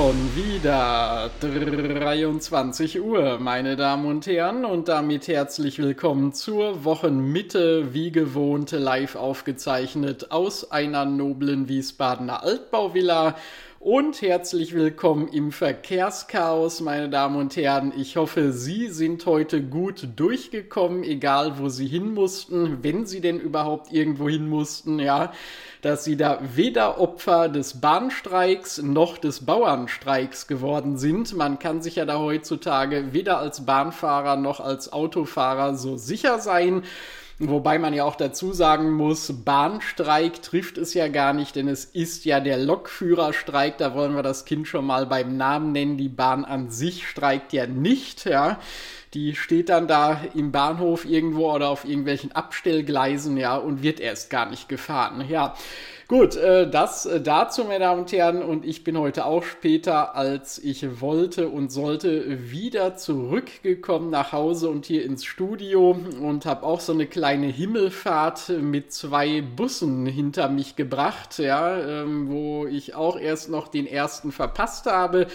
Schon wieder 23 Uhr, meine Damen und Herren, und damit herzlich willkommen zur Wochenmitte, wie gewohnt live aufgezeichnet aus einer noblen Wiesbadener Altbauvilla. Und herzlich willkommen im Verkehrschaos, meine Damen und Herren. Ich hoffe, Sie sind heute gut durchgekommen, egal wo Sie hin mussten, wenn Sie denn überhaupt irgendwo hin mussten, ja dass sie da weder Opfer des Bahnstreiks noch des Bauernstreiks geworden sind. Man kann sich ja da heutzutage weder als Bahnfahrer noch als Autofahrer so sicher sein. Wobei man ja auch dazu sagen muss, Bahnstreik trifft es ja gar nicht, denn es ist ja der Lokführerstreik. Da wollen wir das Kind schon mal beim Namen nennen. Die Bahn an sich streikt ja nicht, ja. Die steht dann da im Bahnhof irgendwo oder auf irgendwelchen Abstellgleisen, ja, und wird erst gar nicht gefahren. Ja, gut, äh, das äh, dazu, meine Damen und Herren. Und ich bin heute auch später, als ich wollte und sollte, wieder zurückgekommen nach Hause und hier ins Studio und habe auch so eine kleine Himmelfahrt mit zwei Bussen hinter mich gebracht, ja, ähm, wo ich auch erst noch den ersten verpasst habe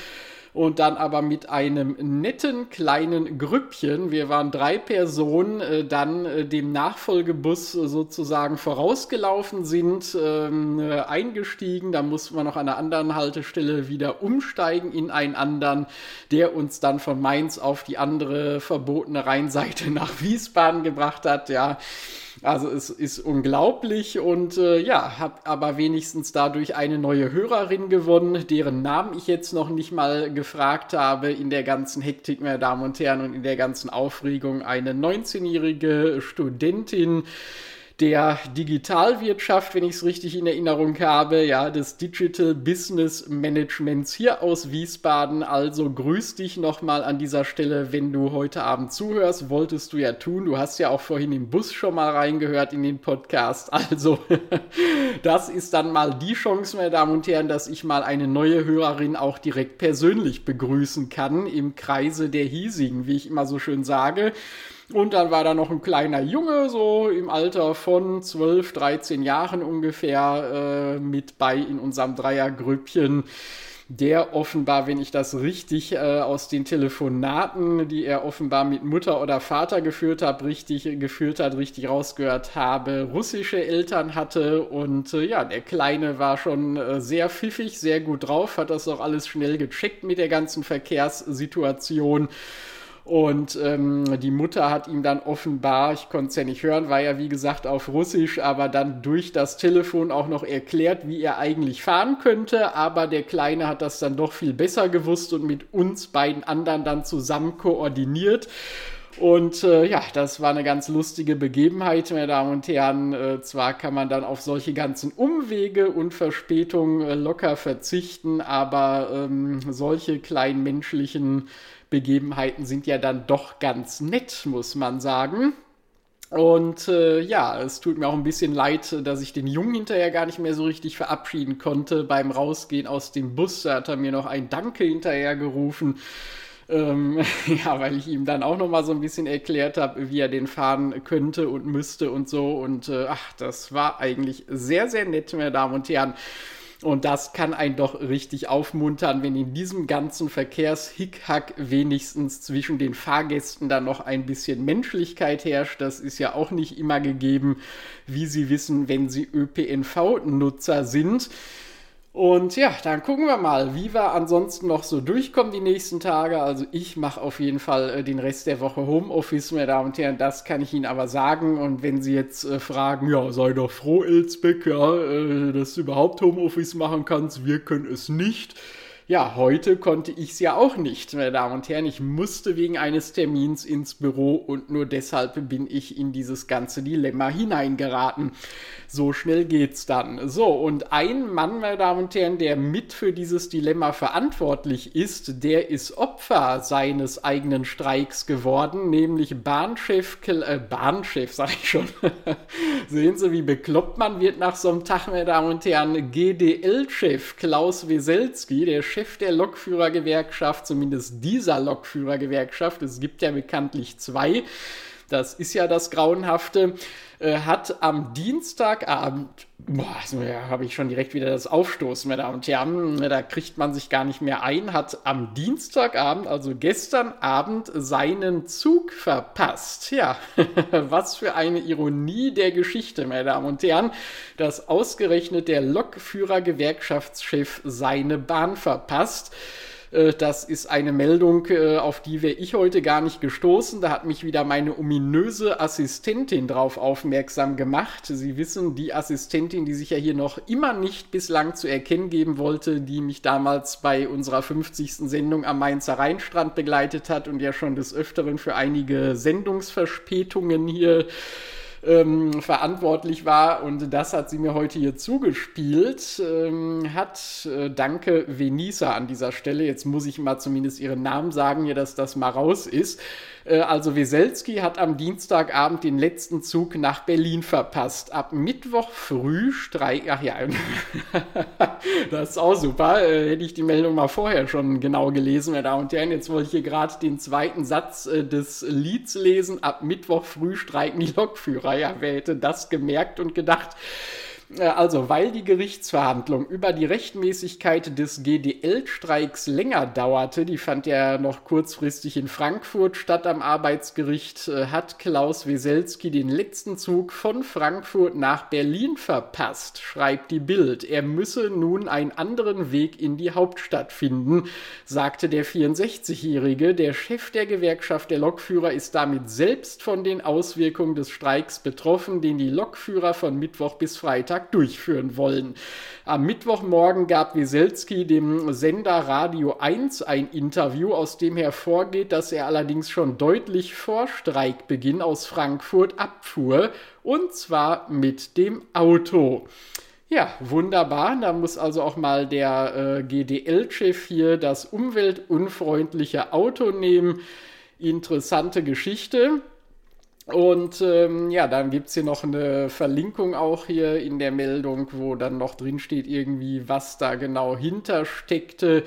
und dann aber mit einem netten kleinen Grüppchen, wir waren drei Personen, äh, dann äh, dem Nachfolgebus sozusagen vorausgelaufen sind, ähm, äh, eingestiegen. Da mussten wir noch an einer anderen Haltestelle wieder umsteigen in einen anderen, der uns dann von Mainz auf die andere verbotene Rheinseite nach Wiesbaden gebracht hat. Ja, also es ist unglaublich und äh, ja, habe aber wenigstens dadurch eine neue Hörerin gewonnen, deren Namen ich jetzt noch nicht mal gefragt habe in der ganzen Hektik, meine Damen und Herren, und in der ganzen Aufregung. Eine 19-jährige Studentin, der Digitalwirtschaft, wenn ich es richtig in Erinnerung habe, ja, des Digital Business Managements hier aus Wiesbaden. Also grüß dich nochmal an dieser Stelle, wenn du heute Abend zuhörst. Wolltest du ja tun. Du hast ja auch vorhin im Bus schon mal reingehört in den Podcast. Also, das ist dann mal die Chance, meine Damen und Herren, dass ich mal eine neue Hörerin auch direkt persönlich begrüßen kann im Kreise der hiesigen, wie ich immer so schön sage. Und dann war da noch ein kleiner Junge, so im Alter von 12, 13 Jahren ungefähr, äh, mit bei in unserem Dreiergrüppchen der offenbar, wenn ich das richtig äh, aus den Telefonaten, die er offenbar mit Mutter oder Vater geführt hat, richtig geführt hat, richtig rausgehört habe, russische Eltern hatte. Und äh, ja, der Kleine war schon äh, sehr pfiffig, sehr gut drauf, hat das auch alles schnell gecheckt mit der ganzen Verkehrssituation und ähm, die Mutter hat ihm dann offenbar, ich konnte es ja nicht hören, war ja wie gesagt auf Russisch, aber dann durch das Telefon auch noch erklärt, wie er eigentlich fahren könnte. Aber der Kleine hat das dann doch viel besser gewusst und mit uns beiden anderen dann zusammen koordiniert. Und äh, ja, das war eine ganz lustige Begebenheit, meine Damen und Herren. Äh, zwar kann man dann auf solche ganzen Umwege und Verspätungen äh, locker verzichten, aber ähm, solche kleinen menschlichen Begebenheiten sind ja dann doch ganz nett, muss man sagen. Und äh, ja, es tut mir auch ein bisschen leid, dass ich den Jungen hinterher gar nicht mehr so richtig verabschieden konnte. Beim Rausgehen aus dem Bus da hat er mir noch ein Danke hinterher gerufen. Ähm, ja, weil ich ihm dann auch noch mal so ein bisschen erklärt habe, wie er den fahren könnte und müsste und so. Und äh, ach, das war eigentlich sehr, sehr nett, meine Damen und Herren. Und das kann einen doch richtig aufmuntern, wenn in diesem ganzen Verkehrshickhack wenigstens zwischen den Fahrgästen dann noch ein bisschen Menschlichkeit herrscht. Das ist ja auch nicht immer gegeben, wie Sie wissen, wenn Sie ÖPNV-Nutzer sind. Und ja, dann gucken wir mal, wie wir ansonsten noch so durchkommen die nächsten Tage. Also ich mache auf jeden Fall äh, den Rest der Woche Homeoffice, meine Damen und Herren, das kann ich Ihnen aber sagen. Und wenn Sie jetzt äh, fragen, ja, sei doch froh, Elsbeck, ja, äh, dass du überhaupt Homeoffice machen kannst, wir können es nicht ja, heute konnte ich es ja auch nicht, meine Damen und Herren. Ich musste wegen eines Termins ins Büro und nur deshalb bin ich in dieses ganze Dilemma hineingeraten. So schnell geht's dann. So, und ein Mann, meine Damen und Herren, der mit für dieses Dilemma verantwortlich ist, der ist Opfer seines eigenen Streiks geworden, nämlich Bahnchef, äh, Bahnchef, sag ich schon. Sehen Sie, wie bekloppt man wird nach so einem Tag, meine Damen und Herren. GDL-Chef Klaus Weselski, der Chef der Lokführergewerkschaft, zumindest dieser Lokführergewerkschaft, es gibt ja bekanntlich zwei, das ist ja das Grauenhafte, äh, hat am Dienstagabend, boah, ja, habe ich schon direkt wieder das Aufstoßen, meine Damen und Herren, da kriegt man sich gar nicht mehr ein, hat am Dienstagabend, also gestern Abend, seinen Zug verpasst. Ja, was für eine Ironie der Geschichte, meine Damen und Herren, dass ausgerechnet der Lokführer-Gewerkschaftschef seine Bahn verpasst. Äh, das ist eine Meldung, äh, auf die wäre ich heute gar nicht gestoßen. Da hat mich wieder meine ominöse Assistentin drauf aufmerksam gemacht. Sie wissen, die Assistentin, die sich ja hier noch immer nicht bislang zu erkennen geben wollte, die mich damals bei unserer 50. Sendung am Mainzer Rheinstrand begleitet hat und ja schon des Öfteren für einige Sendungsverspätungen hier ähm, verantwortlich war und das hat sie mir heute hier zugespielt. Ähm, hat äh, danke Venisa an dieser Stelle. Jetzt muss ich mal zumindest ihren Namen sagen, hier, dass das mal raus ist. Äh, also Weselski hat am Dienstagabend den letzten Zug nach Berlin verpasst. Ab Mittwoch früh streik. Ach ja, das ist auch super. Äh, hätte ich die Meldung mal vorher schon genau gelesen, meine Damen und Herren. Jetzt wollte ich hier gerade den zweiten Satz äh, des Lieds lesen. Ab Mittwoch früh streiken die Lokführer. Ja, wer hätte das gemerkt und gedacht? Äh, also, weil die Gerichtsverhandlung über die Rechtmäßigkeit des GDL-Streiks länger dauerte, die fand ja noch kurzfristig in Frankfurt statt am Arbeitsgericht, äh, hat Klaus Weselski den letzten Zug von Frankfurt nach Berlin verpasst, schreibt die Bild. Er müsse nun einen anderen Weg in die Hauptstadt finden, sagte der 64-Jährige. Der Chef der Gewerkschaft der Lokführer ist damit selbst von den Auswirkungen des Streiks betroffen, den die Lokführer von Mittwoch bis Freitag Freitag durchführen wollen. Am Mittwochmorgen gab Wieselski dem Sender Radio 1 ein Interview, aus dem hervorgeht, dass er allerdings schon deutlich vor Streikbeginn aus Frankfurt abfuhr, und zwar mit dem Auto. Ja, wunderbar. Da muss also auch mal der äh, GDL-Chef hier das umweltunfreundliche Auto nehmen. Interessante Geschichte. Und ähm, ja, dann gibt es hier noch eine Verlinkung auch hier in der Meldung, wo dann noch drin steht irgendwie, was da genau hintersteckte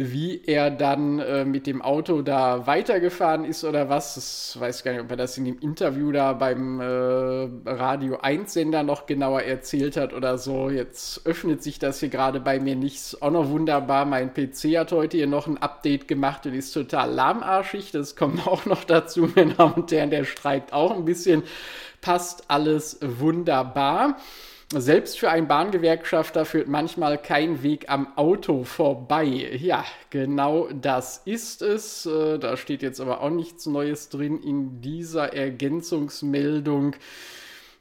wie er dann äh, mit dem Auto da weitergefahren ist oder was. Ich weiß gar nicht, ob er das in dem Interview da beim äh, Radio 1 Sender noch genauer erzählt hat oder so. Jetzt öffnet sich das hier gerade bei mir nicht. Ist auch noch wunderbar. Mein PC hat heute hier noch ein Update gemacht und ist total lahmarschig. Das kommt auch noch dazu, meine Damen und Herren. Der streikt auch ein bisschen. Passt alles wunderbar. Selbst für einen Bahngewerkschafter führt manchmal kein Weg am Auto vorbei. Ja, genau das ist es. Äh, da steht jetzt aber auch nichts Neues drin in dieser Ergänzungsmeldung.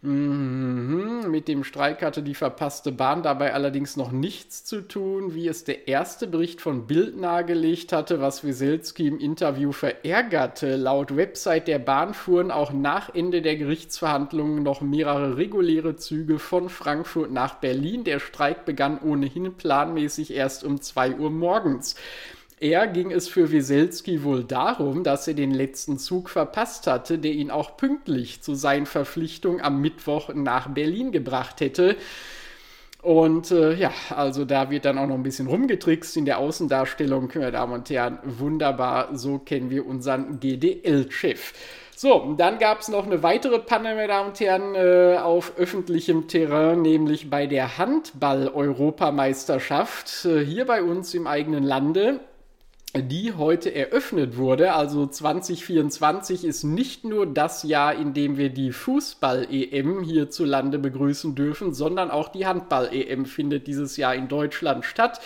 Mhm. Mit dem Streik hatte die verpasste Bahn dabei allerdings noch nichts zu tun, wie es der erste Bericht von Bild nahegelegt hatte, was Weselski im Interview verärgerte. Laut Website der Bahn fuhren auch nach Ende der Gerichtsverhandlungen noch mehrere reguläre Züge von Frankfurt nach Berlin. Der Streik begann ohnehin planmäßig erst um 2 Uhr morgens. Er ging es für Wieselski wohl darum, dass er den letzten Zug verpasst hatte, der ihn auch pünktlich zu seinen Verpflichtungen am Mittwoch nach Berlin gebracht hätte. Und äh, ja, also da wird dann auch noch ein bisschen rumgetrickst in der Außendarstellung, meine Damen und Herren. Wunderbar, so kennen wir unseren GDL-Chef. So, dann gab es noch eine weitere Panne, meine Damen und Herren, äh, auf öffentlichem Terrain, nämlich bei der Handball-Europameisterschaft äh, hier bei uns im eigenen Lande die heute eröffnet wurde. Also 2024 ist nicht nur das Jahr, in dem wir die Fußball-EM hierzulande begrüßen dürfen, sondern auch die Handball-EM findet dieses Jahr in Deutschland statt.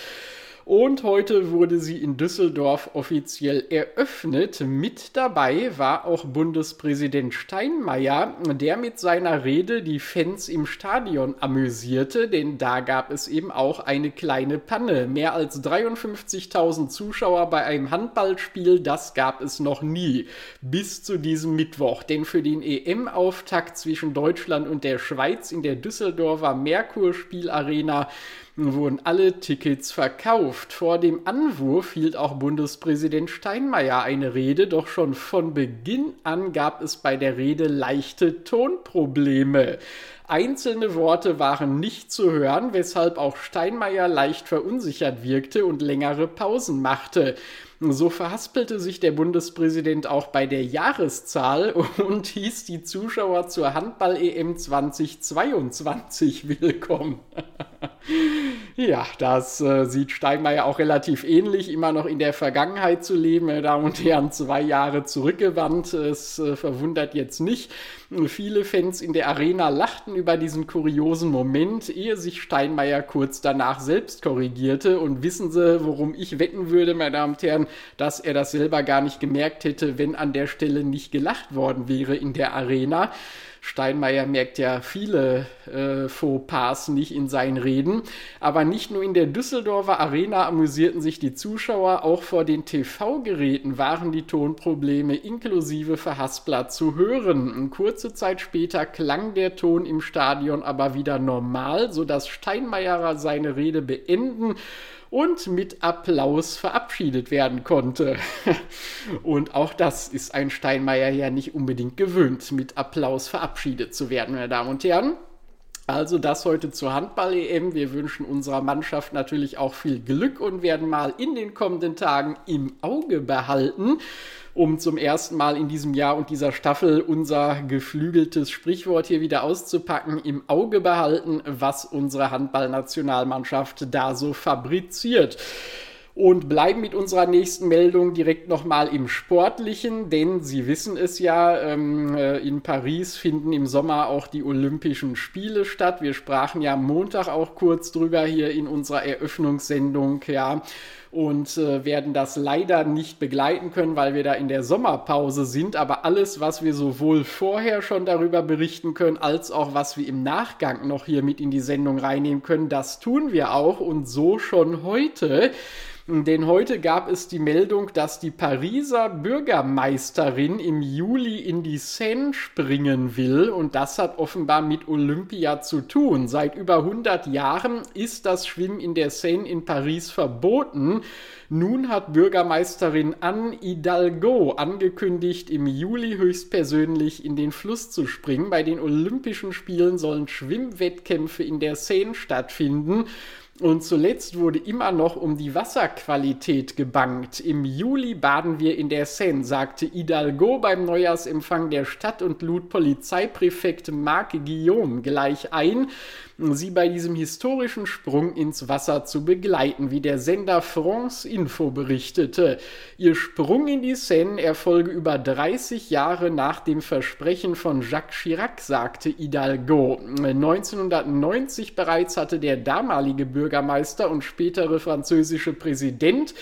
Und heute wurde sie in Düsseldorf offiziell eröffnet. Mit dabei war auch Bundespräsident Steinmeier, der mit seiner Rede die Fans im Stadion amüsierte, denn da gab es eben auch eine kleine Panne. Mehr als 53.000 Zuschauer bei einem Handballspiel, das gab es noch nie. Bis zu diesem Mittwoch. Denn für den EM-Auftakt zwischen Deutschland und der Schweiz in der Düsseldorfer Merkur Spielarena wurden alle Tickets verkauft. Vor dem Anwurf hielt auch Bundespräsident Steinmeier eine Rede, doch schon von Beginn an gab es bei der Rede leichte Tonprobleme. Einzelne Worte waren nicht zu hören, weshalb auch Steinmeier leicht verunsichert wirkte und längere Pausen machte. So verhaspelte sich der Bundespräsident auch bei der Jahreszahl und hieß die Zuschauer zur Handball-EM 2022 willkommen. ja, das äh, sieht Steinmeier auch relativ ähnlich, immer noch in der Vergangenheit zu leben, meine Damen und Herren, zwei Jahre zurückgewandt. Es äh, verwundert jetzt nicht. Viele Fans in der Arena lachten über diesen kuriosen Moment, ehe sich Steinmeier kurz danach selbst korrigierte. Und wissen Sie, worum ich wetten würde, meine Damen und Herren, dass er das selber gar nicht gemerkt hätte, wenn an der Stelle nicht gelacht worden wäre in der Arena. Steinmeier merkt ja viele äh, Fauxpas nicht in seinen Reden. Aber nicht nur in der Düsseldorfer Arena amüsierten sich die Zuschauer, auch vor den TV-Geräten waren die Tonprobleme inklusive Verhaspler zu hören. Kurze Zeit später klang der Ton im Stadion aber wieder normal, sodass Steinmeier seine Rede beenden und mit Applaus verabschiedet werden konnte. und auch das ist ein Steinmeier ja nicht unbedingt gewöhnt, mit Applaus verabschiedet zu werden, meine Damen und Herren. Also das heute zur Handball-EM. Wir wünschen unserer Mannschaft natürlich auch viel Glück und werden mal in den kommenden Tagen im Auge behalten, um zum ersten Mal in diesem Jahr und dieser Staffel unser geflügeltes Sprichwort hier wieder auszupacken, im Auge behalten, was unsere Handballnationalmannschaft da so fabriziert und bleiben mit unserer nächsten Meldung direkt nochmal im Sportlichen, denn Sie wissen es ja, ähm, äh, in Paris finden im Sommer auch die Olympischen Spiele statt. Wir sprachen ja Montag auch kurz drüber hier in unserer Eröffnungssendung, ja und äh, werden das leider nicht begleiten können, weil wir da in der Sommerpause sind. Aber alles, was wir sowohl vorher schon darüber berichten können, als auch was wir im Nachgang noch hier mit in die Sendung reinnehmen können, das tun wir auch und so schon heute. Denn heute gab es die Meldung, dass die Pariser Bürgermeisterin im Juli in die Seine springen will. Und das hat offenbar mit Olympia zu tun. Seit über 100 Jahren ist das Schwimmen in der Seine in Paris verboten. Nun hat Bürgermeisterin Anne Hidalgo angekündigt, im Juli höchstpersönlich in den Fluss zu springen. Bei den Olympischen Spielen sollen Schwimmwettkämpfe in der Seine stattfinden. Und zuletzt wurde immer noch um die Wasserqualität gebangt. Im Juli baden wir in der Seine, sagte Hidalgo beim Neujahrsempfang der Stadt und lud Polizeipräfekt Marc Guillaume gleich ein, sie bei diesem historischen Sprung ins Wasser zu begleiten, wie der Sender France Info berichtete. Ihr Sprung in die Seine erfolge über 30 Jahre nach dem Versprechen von Jacques Chirac, sagte Hidalgo. 1990 bereits hatte der damalige Bürgermeister und spätere französische Präsident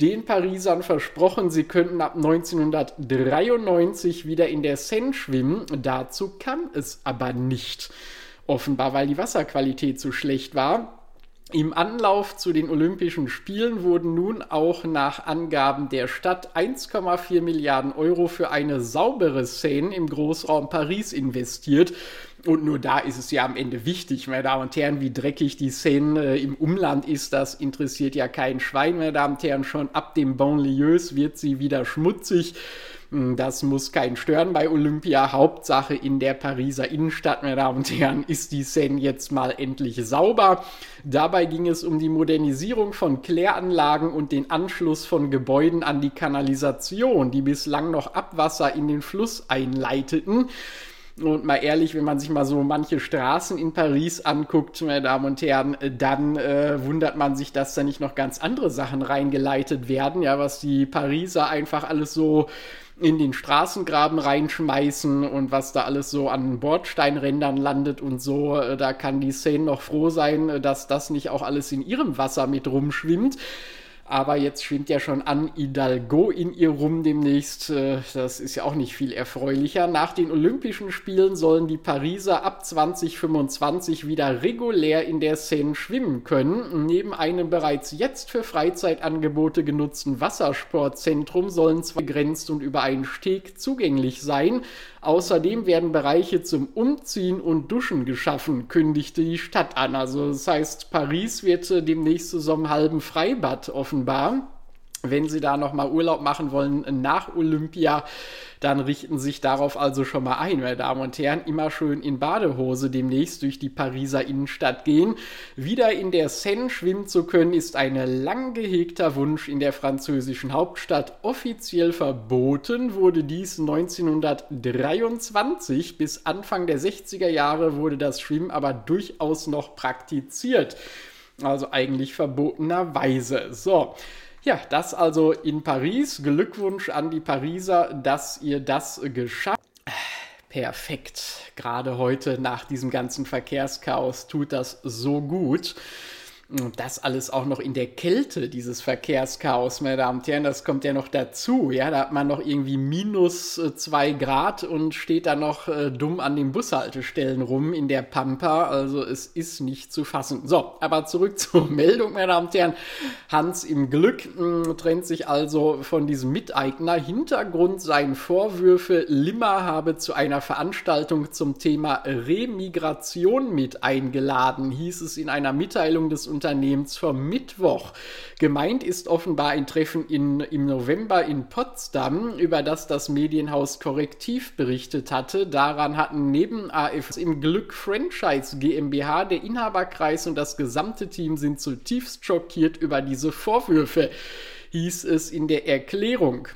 den Parisern versprochen, sie könnten ab 1993 wieder in der Seine schwimmen. Dazu kam es aber nicht. Offenbar, weil die Wasserqualität so schlecht war. Im Anlauf zu den Olympischen Spielen wurden nun auch nach Angaben der Stadt 1,4 Milliarden Euro für eine saubere Seine im Großraum Paris investiert. Und nur da ist es ja am Ende wichtig, meine Damen und Herren, wie dreckig die Szene äh, im Umland ist. Das interessiert ja kein Schwein, meine Damen und Herren. Schon ab dem Banlieues wird sie wieder schmutzig. Hm, das muss keinen stören bei Olympia. Hauptsache in der Pariser Innenstadt, meine Damen und Herren, ist die Seine jetzt mal endlich sauber. Dabei ging es um die Modernisierung von Kläranlagen und den Anschluss von Gebäuden an die Kanalisation, die bislang noch Abwasser in den Fluss einleiteten. Und mal ehrlich, wenn man sich mal so manche Straßen in Paris anguckt, meine Damen und Herren, dann äh, wundert man sich, dass da nicht noch ganz andere Sachen reingeleitet werden, ja, was die Pariser einfach alles so in den Straßengraben reinschmeißen und was da alles so an Bordsteinrändern landet und so, äh, da kann die Szene noch froh sein, äh, dass das nicht auch alles in ihrem Wasser mit rumschwimmt aber jetzt schwimmt ja schon an Hidalgo in ihr rum demnächst. Äh, das ist ja auch nicht viel erfreulicher. Nach den Olympischen Spielen sollen die Pariser ab 2025 wieder regulär in der Seine schwimmen können. Neben einem bereits jetzt für Freizeitangebote genutzten Wassersportzentrum sollen zwei begrenzt und über einen Steg zugänglich sein. Außerdem werden Bereiche zum Umziehen und Duschen geschaffen, kündigte die Stadt an. Also das heißt, Paris wird äh, demnächst so einem halben Freibad offenbar wenn Sie da nochmal Urlaub machen wollen nach Olympia, dann richten Sie sich darauf also schon mal ein, meine Damen und Herren. Immer schön in Badehose demnächst durch die Pariser Innenstadt gehen. Wieder in der Seine schwimmen zu können, ist ein lang gehegter Wunsch in der französischen Hauptstadt. Offiziell verboten wurde dies 1923. Bis Anfang der 60er Jahre wurde das Schwimmen aber durchaus noch praktiziert. Also eigentlich verbotenerweise. So. Ja, das also in Paris. Glückwunsch an die Pariser, dass ihr das geschafft. Perfekt. Gerade heute nach diesem ganzen Verkehrschaos tut das so gut. Und das alles auch noch in der Kälte, dieses Verkehrschaos, meine Damen und Herren, das kommt ja noch dazu. Ja, da hat man noch irgendwie minus äh, zwei Grad und steht da noch äh, dumm an den Bushaltestellen rum in der Pampa. Also es ist nicht zu fassen. So, aber zurück zur Meldung, meine Damen und Herren. Hans im Glück mh, hm, trennt sich also von diesem Miteigner. Hintergrund seien Vorwürfe, Limmer habe zu einer Veranstaltung zum Thema Remigration mit eingeladen, hieß es in einer Mitteilung des Unternehmens Unternehmens vom Mittwoch. Gemeint ist offenbar ein Treffen in, im November in Potsdam, über das das Medienhaus Korrektiv berichtet hatte. Daran hatten neben AF im Glück Franchise GmbH der Inhaberkreis und das gesamte Team sind zutiefst schockiert über diese Vorwürfe, hieß es in der Erklärung.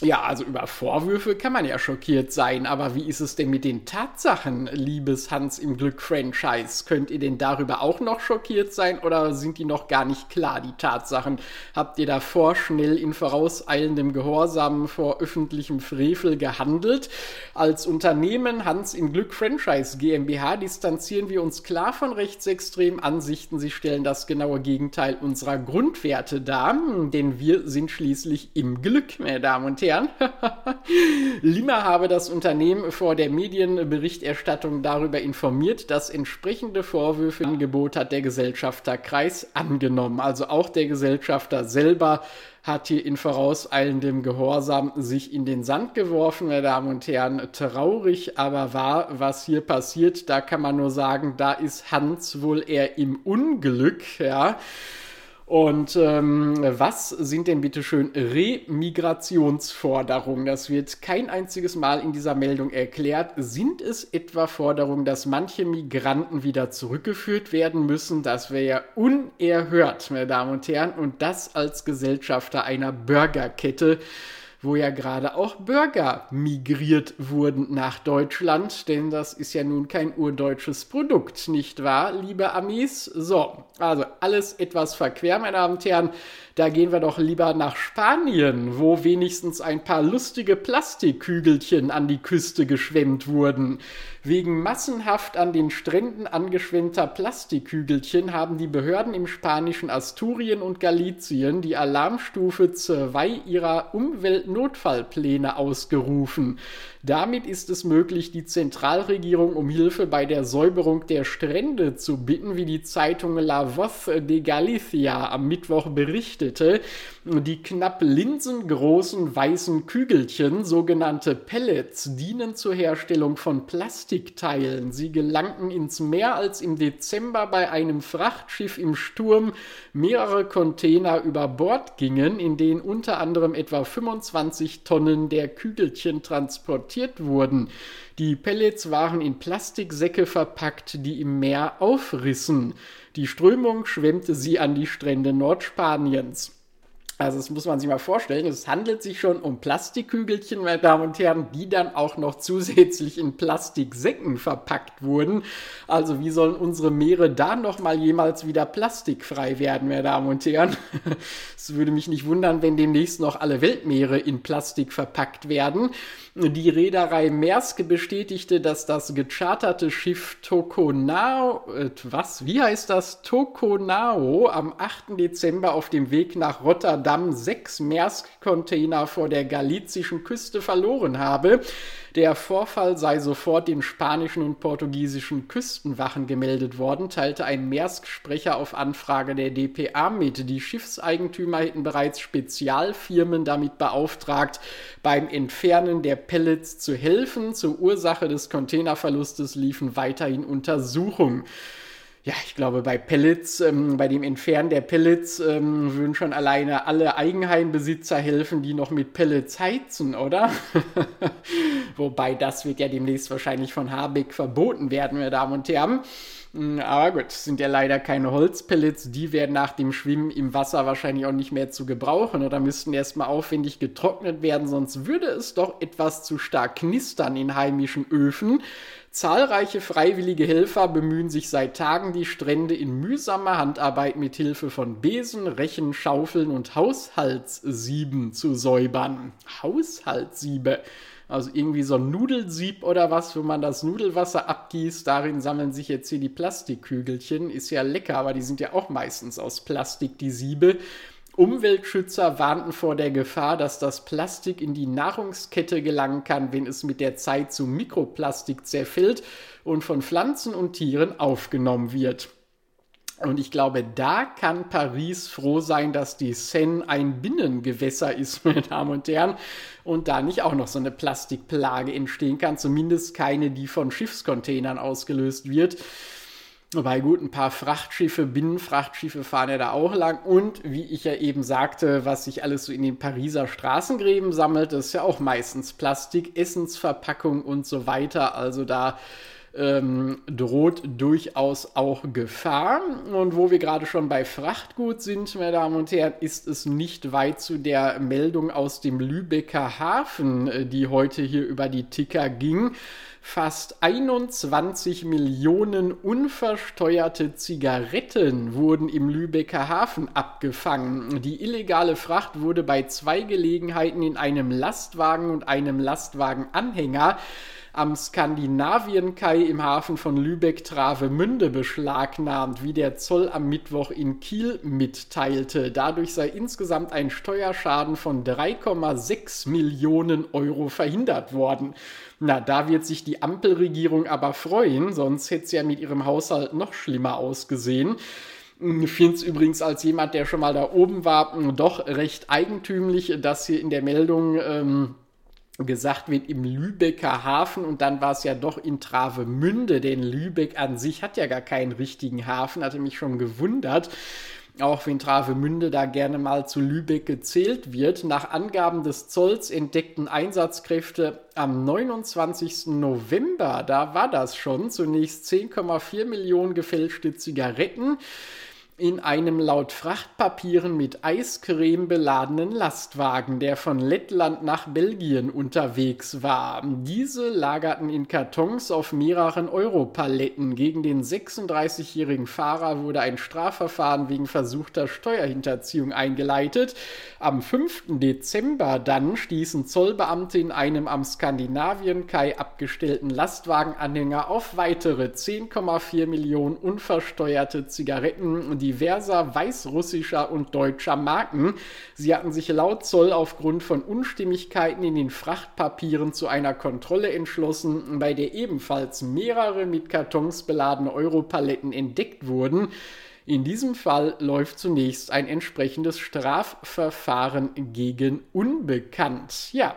Ja, also über Vorwürfe kann man ja schockiert sein, aber wie ist es denn mit den Tatsachen, liebes Hans im Glück Franchise? Könnt ihr denn darüber auch noch schockiert sein oder sind die noch gar nicht klar, die Tatsachen? Habt ihr davor schnell in vorauseilendem Gehorsam vor öffentlichem Frevel gehandelt? Als Unternehmen Hans im Glück Franchise GmbH distanzieren wir uns klar von rechtsextremen Ansichten. Sie stellen das genaue Gegenteil unserer Grundwerte dar, denn wir sind schließlich im Glück, meine Damen und Herren. Herren. Lima habe das Unternehmen vor der Medienberichterstattung darüber informiert, dass entsprechende Vorwürfe Angebot hat der Gesellschafterkreis angenommen. Also auch der Gesellschafter selber hat hier in vorauseilendem Gehorsam sich in den Sand geworfen, meine Damen und Herren. Traurig, aber wahr, was hier passiert. Da kann man nur sagen, da ist Hans wohl eher im Unglück, ja. Und ähm, was sind denn bitte schön Remigrationsforderungen? Das wird kein einziges Mal in dieser Meldung erklärt. Sind es etwa Forderungen, dass manche Migranten wieder zurückgeführt werden müssen? Das wäre ja unerhört, meine Damen und Herren. Und das als Gesellschafter einer Burgerkette wo ja gerade auch Bürger migriert wurden nach Deutschland, denn das ist ja nun kein urdeutsches Produkt, nicht wahr, liebe Amis? So, also alles etwas verquer, meine Damen und Herren. Da gehen wir doch lieber nach Spanien, wo wenigstens ein paar lustige Plastikkügelchen an die Küste geschwemmt wurden. Wegen massenhaft an den Stränden angeschwemmter Plastikkügelchen haben die Behörden im spanischen Asturien und Galizien die Alarmstufe 2 ihrer Umweltnotfallpläne ausgerufen. Damit ist es möglich, die Zentralregierung um Hilfe bei der Säuberung der Strände zu bitten, wie die Zeitung La Voz de Galicia am Mittwoch berichtete. Die knapp linsengroßen weißen Kügelchen, sogenannte Pellets, dienen zur Herstellung von Plastikteilen. Sie gelangten ins Meer, als im Dezember bei einem Frachtschiff im Sturm mehrere Container über Bord gingen, in denen unter anderem etwa 25 Tonnen der Kügelchen transportiert wurden. Die Pellets waren in Plastiksäcke verpackt, die im Meer aufrissen. Die Strömung schwemmte sie an die Strände Nordspaniens. Also das muss man sich mal vorstellen. Es handelt sich schon um Plastikkügelchen, meine Damen und Herren, die dann auch noch zusätzlich in Plastiksäcken verpackt wurden. Also wie sollen unsere Meere da noch mal jemals wieder plastikfrei werden, meine Damen und Herren? Es würde mich nicht wundern, wenn demnächst noch alle Weltmeere in Plastik verpackt werden. Die Reederei Maersk bestätigte, dass das gecharterte Schiff Tokonao, äh, was, wie heißt das? Tokonao am 8. Dezember auf dem Weg nach Rotterdam sechs Maersk-Container vor der galizischen Küste verloren habe. Der Vorfall sei sofort den spanischen und portugiesischen Küstenwachen gemeldet worden, teilte ein Maersk-Sprecher auf Anfrage der dpa mit. Die Schiffseigentümer hätten bereits Spezialfirmen damit beauftragt, beim Entfernen der Pellets zu helfen. Zur Ursache des Containerverlustes liefen weiterhin Untersuchungen ja, ich glaube, bei Pellets, ähm, bei dem Entfernen der Pellets ähm, würden schon alleine alle Eigenheimbesitzer helfen, die noch mit Pellets heizen, oder? Wobei das wird ja demnächst wahrscheinlich von Habeck verboten werden, meine Damen und Herren. Hm, aber gut, sind ja leider keine Holzpellets. Die werden nach dem Schwimmen im Wasser wahrscheinlich auch nicht mehr zu gebrauchen oder müssten erstmal aufwendig getrocknet werden, sonst würde es doch etwas zu stark knistern in heimischen Öfen. Zahlreiche freiwillige Helfer bemühen sich seit Tagen, die Strände in mühsamer Handarbeit mit Hilfe von Besen, Rechen, Schaufeln und Haushaltssieben zu säubern. Haushaltssiebe. Also irgendwie so ein Nudelsieb oder was, wo man das Nudelwasser abgießt. Darin sammeln sich jetzt hier die Plastikkügelchen. Ist ja lecker, aber die sind ja auch meistens aus Plastik, die Siebe. Umweltschützer warnten vor der Gefahr, dass das Plastik in die Nahrungskette gelangen kann, wenn es mit der Zeit zu Mikroplastik zerfällt und von Pflanzen und Tieren aufgenommen wird. Und ich glaube, da kann Paris froh sein, dass die Seine ein Binnengewässer ist, meine Damen und Herren, und da nicht auch noch so eine Plastikplage entstehen kann, zumindest keine, die von Schiffscontainern ausgelöst wird. Wobei gut, ein paar Frachtschiffe, Binnenfrachtschiffe fahren ja da auch lang. Und wie ich ja eben sagte, was sich alles so in den Pariser Straßengräben sammelt, ist ja auch meistens Plastik, Essensverpackung und so weiter. Also da ähm, droht durchaus auch Gefahr. Und wo wir gerade schon bei Frachtgut sind, meine Damen und Herren, ist es nicht weit zu der Meldung aus dem Lübecker Hafen, äh, die heute hier über die Ticker ging fast 21 Millionen unversteuerte Zigaretten wurden im Lübecker Hafen abgefangen. Die illegale Fracht wurde bei zwei Gelegenheiten in einem Lastwagen und einem Lastwagenanhänger am Skandinavienkai im Hafen von Lübeck-Travemünde beschlagnahmt, wie der Zoll am Mittwoch in Kiel mitteilte. Dadurch sei insgesamt ein Steuerschaden von 3,6 Millionen Euro verhindert worden. Na, da wird sich die Ampelregierung aber freuen, sonst hätte es ja mit ihrem Haushalt noch schlimmer ausgesehen. Ich finde es übrigens als jemand, der schon mal da oben war, doch recht eigentümlich, dass hier in der Meldung ähm, gesagt wird im Lübecker Hafen und dann war es ja doch in Travemünde, denn Lübeck an sich hat ja gar keinen richtigen Hafen, hatte mich schon gewundert. Auch wenn Travemünde da gerne mal zu Lübeck gezählt wird. Nach Angaben des Zolls entdeckten Einsatzkräfte am 29. November, da war das schon, zunächst 10,4 Millionen gefälschte Zigaretten in einem laut Frachtpapieren mit Eiscreme beladenen Lastwagen, der von Lettland nach Belgien unterwegs war. Diese lagerten in Kartons auf mehreren Europaletten. Gegen den 36-jährigen Fahrer wurde ein Strafverfahren wegen versuchter Steuerhinterziehung eingeleitet. Am 5. Dezember dann stießen Zollbeamte in einem am Skandinavien-Kai abgestellten Lastwagenanhänger auf weitere 10,4 Millionen unversteuerte Zigaretten, die diverser weißrussischer und deutscher Marken. Sie hatten sich laut Zoll aufgrund von Unstimmigkeiten in den Frachtpapieren zu einer Kontrolle entschlossen, bei der ebenfalls mehrere mit Kartons beladene Europaletten entdeckt wurden. In diesem Fall läuft zunächst ein entsprechendes Strafverfahren gegen Unbekannt. Ja,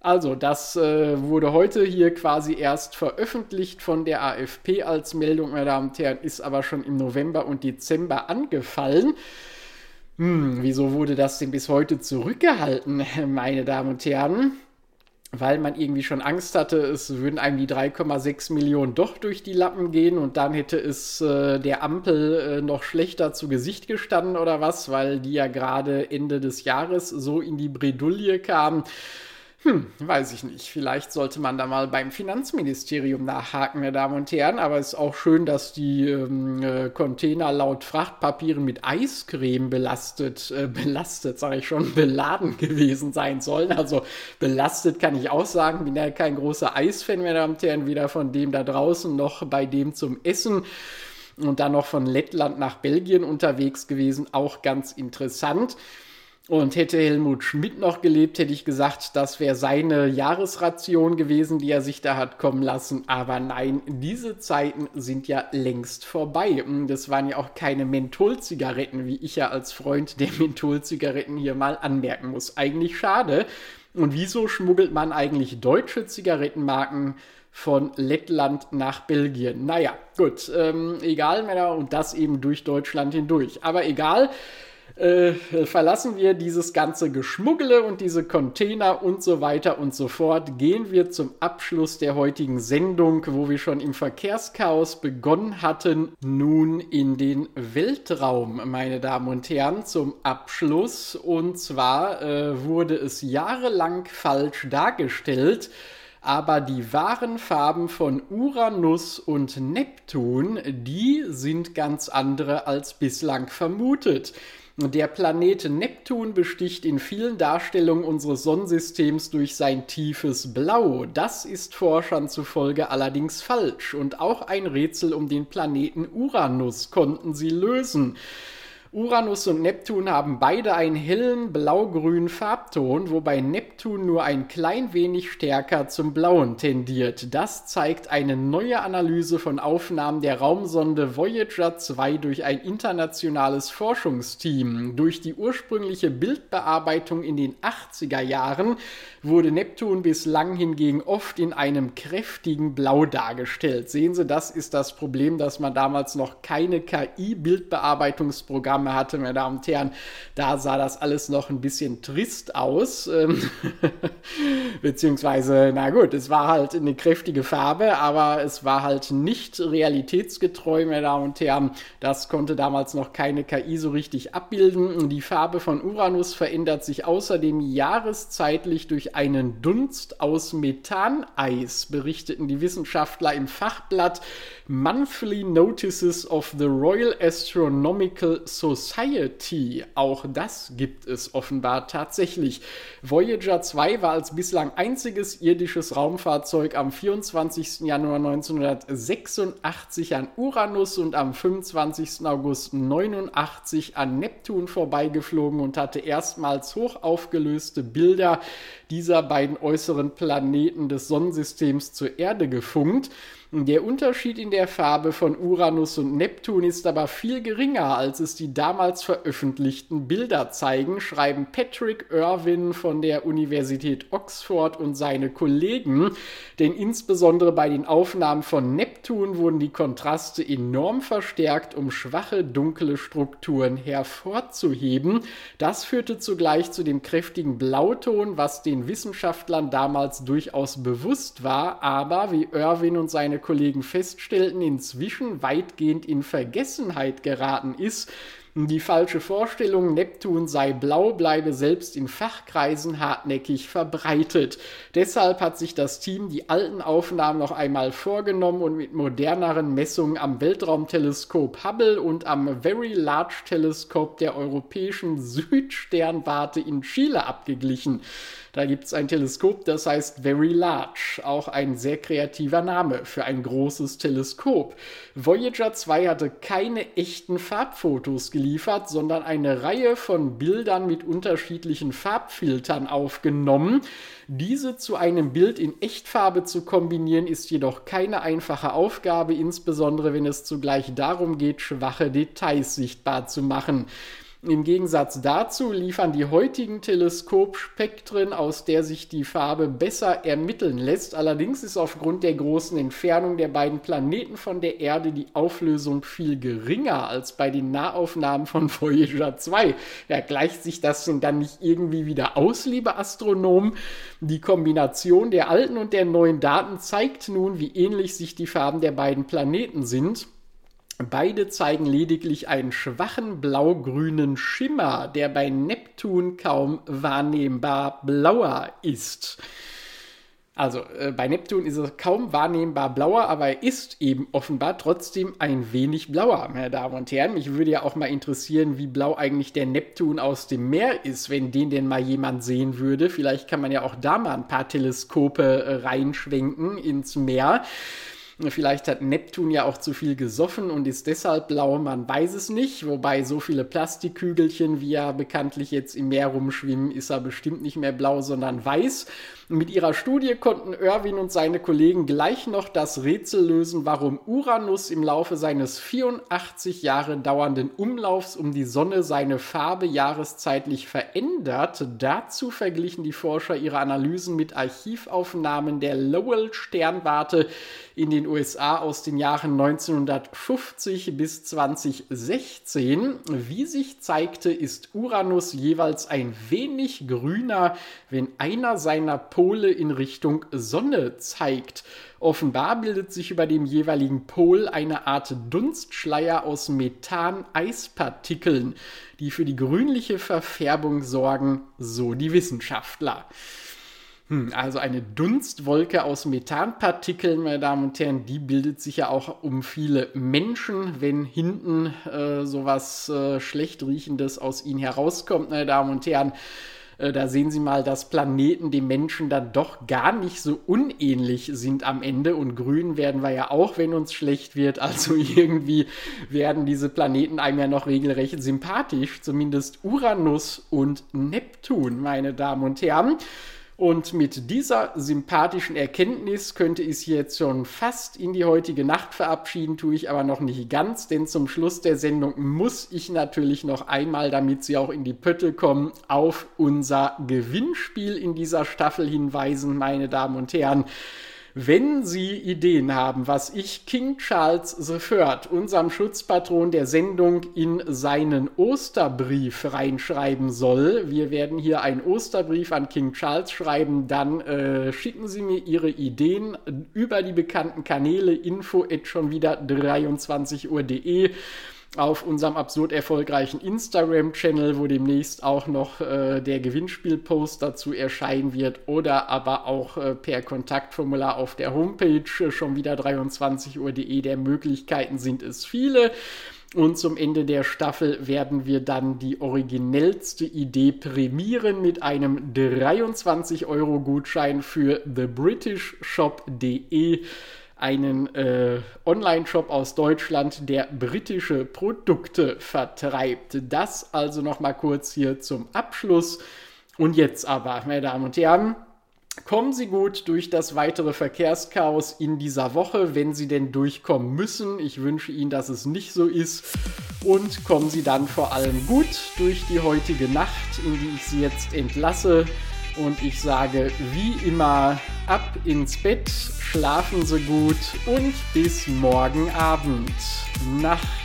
also, das äh, wurde heute hier quasi erst veröffentlicht von der AFP als Meldung, meine Damen und Herren, ist aber schon im November und Dezember angefallen. Hm, wieso wurde das denn bis heute zurückgehalten, meine Damen und Herren? weil man irgendwie schon Angst hatte, es würden einem die 3,6 Millionen doch durch die Lappen gehen und dann hätte es äh, der Ampel äh, noch schlechter zu Gesicht gestanden oder was, weil die ja gerade Ende des Jahres so in die Bredouille kamen. Hm, weiß ich nicht. Vielleicht sollte man da mal beim Finanzministerium nachhaken, meine Damen und Herren. Aber es ist auch schön, dass die ähm, äh, Container laut Frachtpapieren mit Eiscreme belastet, äh, belastet, sage ich schon, beladen gewesen sein sollen. Also belastet kann ich auch sagen. Bin ja kein großer Eisfan, meine Damen und Herren, weder von dem da draußen noch bei dem zum Essen und dann noch von Lettland nach Belgien unterwegs gewesen. Auch ganz interessant. Und hätte Helmut Schmidt noch gelebt, hätte ich gesagt, das wäre seine Jahresration gewesen, die er sich da hat kommen lassen. Aber nein, diese Zeiten sind ja längst vorbei. Das waren ja auch keine Mentholzigaretten, wie ich ja als Freund der Mentholzigaretten hier mal anmerken muss. Eigentlich schade. Und wieso schmuggelt man eigentlich deutsche Zigarettenmarken von Lettland nach Belgien? Naja, gut, ähm, egal, Männer, und das eben durch Deutschland hindurch. Aber egal äh, verlassen wir dieses ganze Geschmuggele und diese Container und so weiter und so fort, gehen wir zum Abschluss der heutigen Sendung, wo wir schon im Verkehrschaos begonnen hatten, nun in den Weltraum, meine Damen und Herren, zum Abschluss. Und zwar äh, wurde es jahrelang falsch dargestellt, aber die wahren Farben von Uranus und Neptun, die sind ganz andere als bislang vermutet. Der Planet Neptun besticht in vielen Darstellungen unseres Sonnensystems durch sein tiefes Blau. Das ist Forschern zufolge allerdings falsch und auch ein Rätsel um den Planeten Uranus konnten sie lösen. Uranus und Neptun haben beide einen hellen blau-grünen Farbton, wobei Neptun nur ein klein wenig stärker zum Blauen tendiert. Das zeigt eine neue Analyse von Aufnahmen der Raumsonde Voyager 2 durch ein internationales Forschungsteam. Durch die ursprüngliche Bildbearbeitung in den 80er Jahren wurde Neptun bislang hingegen oft in einem kräftigen Blau dargestellt. Sehen Sie, das ist das Problem, dass man damals noch keine KI-Bildbearbeitungsprogramme Programme hatte, meine Damen und Herren, da sah das alles noch ein bisschen trist aus. Ähm, beziehungsweise, na gut, es war halt eine kräftige Farbe, aber es war halt nicht realitätsgetreu, meine Damen und Herren. Das konnte damals noch keine KI so richtig abbilden. Die Farbe von Uranus verändert sich außerdem jahreszeitlich durch einen Dunst aus Methaneis, berichteten die Wissenschaftler im Fachblatt Monthly Notices of the Royal Astronomical Society. Auch das gibt es offenbar tatsächlich. Voyager 2 war als bislang einziges irdisches Raumfahrzeug am 24. Januar 1986 an Uranus und am 25. August 89 an Neptun vorbeigeflogen und hatte erstmals hochaufgelöste Bilder dieser beiden äußeren Planeten des Sonnensystems zur Erde gefunkt. Der Unterschied in der Farbe von Uranus und Neptun ist aber viel geringer, als es die damals veröffentlichten Bilder zeigen, schreiben Patrick Irwin von der Universität Oxford und seine Kollegen. Denn insbesondere bei den Aufnahmen von Neptun wurden die Kontraste enorm verstärkt, um schwache dunkle Strukturen hervorzuheben. Das führte zugleich zu dem kräftigen Blauton, was den Wissenschaftlern damals durchaus bewusst war, aber wie Irwin und seine Kollegen feststellten, inzwischen weitgehend in Vergessenheit geraten ist. Die falsche Vorstellung, Neptun sei blau, bleibe selbst in Fachkreisen hartnäckig verbreitet. Deshalb hat sich das Team die alten Aufnahmen noch einmal vorgenommen und mit moderneren Messungen am Weltraumteleskop Hubble und am Very Large Teleskop der Europäischen Südsternwarte in Chile abgeglichen. Da gibt es ein Teleskop, das heißt Very Large, auch ein sehr kreativer Name für ein großes Teleskop. Voyager 2 hatte keine echten Farbfotos geliefert, sondern eine Reihe von Bildern mit unterschiedlichen Farbfiltern aufgenommen. Diese zu einem Bild in Echtfarbe zu kombinieren, ist jedoch keine einfache Aufgabe, insbesondere wenn es zugleich darum geht, schwache Details sichtbar zu machen. Im Gegensatz dazu liefern die heutigen Teleskopspektren, aus der sich die Farbe besser ermitteln lässt. Allerdings ist aufgrund der großen Entfernung der beiden Planeten von der Erde die Auflösung viel geringer als bei den Nahaufnahmen von Voyager 2. Ja, gleicht sich das denn dann nicht irgendwie wieder aus, liebe Astronomen? Die Kombination der alten und der neuen Daten zeigt nun, wie ähnlich sich die Farben der beiden Planeten sind. Beide zeigen lediglich einen schwachen blau-grünen Schimmer, der bei Neptun kaum wahrnehmbar blauer ist. Also äh, bei Neptun ist er kaum wahrnehmbar blauer, aber er ist eben offenbar trotzdem ein wenig blauer, meine Damen und Herren. Mich würde ja auch mal interessieren, wie blau eigentlich der Neptun aus dem Meer ist, wenn den denn mal jemand sehen würde. Vielleicht kann man ja auch da mal ein paar Teleskope äh, reinschwenken ins Meer. Vielleicht hat Neptun ja auch zu viel gesoffen und ist deshalb blau, man weiß es nicht. Wobei so viele Plastikkügelchen, wie ja bekanntlich jetzt im Meer rumschwimmen, ist er bestimmt nicht mehr blau, sondern weiß. Mit ihrer Studie konnten Irwin und seine Kollegen gleich noch das Rätsel lösen, warum Uranus im Laufe seines 84 Jahre dauernden Umlaufs um die Sonne seine Farbe jahreszeitlich verändert. Dazu verglichen die Forscher ihre Analysen mit Archivaufnahmen der Lowell-Sternwarte in den USA aus den Jahren 1950 bis 2016. Wie sich zeigte, ist Uranus jeweils ein wenig grüner, wenn einer seiner Pole in Richtung Sonne zeigt. Offenbar bildet sich über dem jeweiligen Pol eine Art Dunstschleier aus Methan-Eispartikeln, die für die grünliche Verfärbung sorgen, so die Wissenschaftler. Hm, also eine Dunstwolke aus Methanpartikeln, meine Damen und Herren, die bildet sich ja auch um viele Menschen, wenn hinten äh, sowas äh, schlecht riechendes aus ihnen herauskommt, meine Damen und Herren. Äh, da sehen Sie mal, dass Planeten dem Menschen dann doch gar nicht so unähnlich sind am Ende. Und grün werden wir ja auch, wenn uns schlecht wird. Also irgendwie werden diese Planeten einem ja noch regelrecht sympathisch. Zumindest Uranus und Neptun, meine Damen und Herren. Und mit dieser sympathischen Erkenntnis könnte ich jetzt schon fast in die heutige Nacht verabschieden, tue ich aber noch nicht ganz, denn zum Schluss der Sendung muss ich natürlich noch einmal, damit Sie auch in die Pötte kommen, auf unser Gewinnspiel in dieser Staffel hinweisen, meine Damen und Herren. Wenn Sie Ideen haben, was ich King Charles III, unserem Schutzpatron der Sendung, in seinen Osterbrief reinschreiben soll, wir werden hier einen Osterbrief an King Charles schreiben, dann äh, schicken Sie mir Ihre Ideen über die bekannten Kanäle info schon wieder 23 Uhr.de auf unserem absurd erfolgreichen Instagram-Channel, wo demnächst auch noch äh, der Gewinnspielpost dazu erscheinen wird oder aber auch äh, per Kontaktformular auf der Homepage äh, schon wieder 23uhr.de. Der Möglichkeiten sind es viele. Und zum Ende der Staffel werden wir dann die originellste Idee prämieren mit einem 23-Euro-Gutschein für thebritishshop.de einen äh, Online-Shop aus Deutschland, der britische Produkte vertreibt. Das also noch mal kurz hier zum Abschluss. Und jetzt aber, meine Damen und Herren, kommen Sie gut durch das weitere Verkehrschaos in dieser Woche, wenn Sie denn durchkommen müssen. Ich wünsche Ihnen, dass es nicht so ist. Und kommen Sie dann vor allem gut durch die heutige Nacht, in die ich Sie jetzt entlasse. Und ich sage wie immer ab ins Bett, schlafen Sie gut und bis morgen Abend. Nacht.